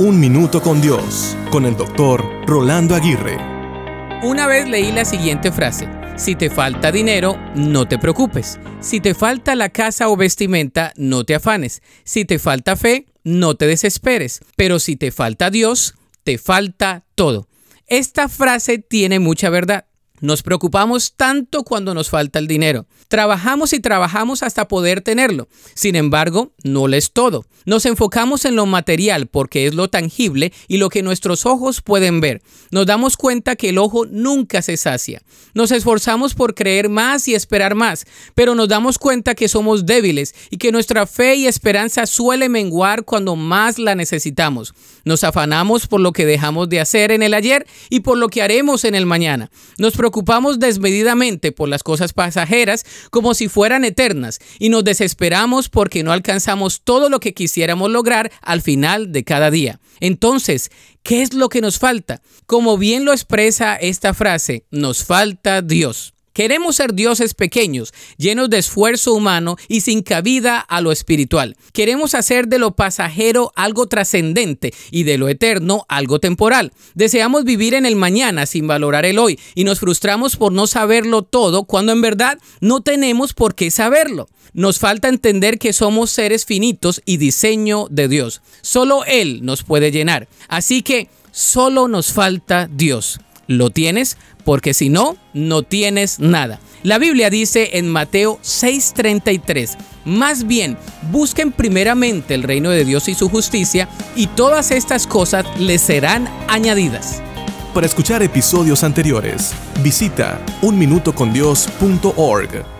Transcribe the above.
Un Minuto con Dios, con el doctor Rolando Aguirre. Una vez leí la siguiente frase. Si te falta dinero, no te preocupes. Si te falta la casa o vestimenta, no te afanes. Si te falta fe, no te desesperes. Pero si te falta Dios, te falta todo. Esta frase tiene mucha verdad. Nos preocupamos tanto cuando nos falta el dinero. Trabajamos y trabajamos hasta poder tenerlo. Sin embargo, no lo es todo. Nos enfocamos en lo material porque es lo tangible y lo que nuestros ojos pueden ver. Nos damos cuenta que el ojo nunca se sacia. Nos esforzamos por creer más y esperar más, pero nos damos cuenta que somos débiles y que nuestra fe y esperanza suele menguar cuando más la necesitamos. Nos afanamos por lo que dejamos de hacer en el ayer y por lo que haremos en el mañana. Desmedidamente por las cosas pasajeras como si fueran eternas y nos desesperamos porque no alcanzamos todo lo que quisiéramos lograr al final de cada día. Entonces, ¿qué es lo que nos falta? Como bien lo expresa esta frase, nos falta Dios. Queremos ser dioses pequeños, llenos de esfuerzo humano y sin cabida a lo espiritual. Queremos hacer de lo pasajero algo trascendente y de lo eterno algo temporal. Deseamos vivir en el mañana sin valorar el hoy y nos frustramos por no saberlo todo cuando en verdad no tenemos por qué saberlo. Nos falta entender que somos seres finitos y diseño de Dios. Solo Él nos puede llenar. Así que solo nos falta Dios. ¿Lo tienes? porque si no, no tienes nada. La Biblia dice en Mateo 6:33, más bien, busquen primeramente el reino de Dios y su justicia, y todas estas cosas les serán añadidas. Para escuchar episodios anteriores, visita unminutocondios.org.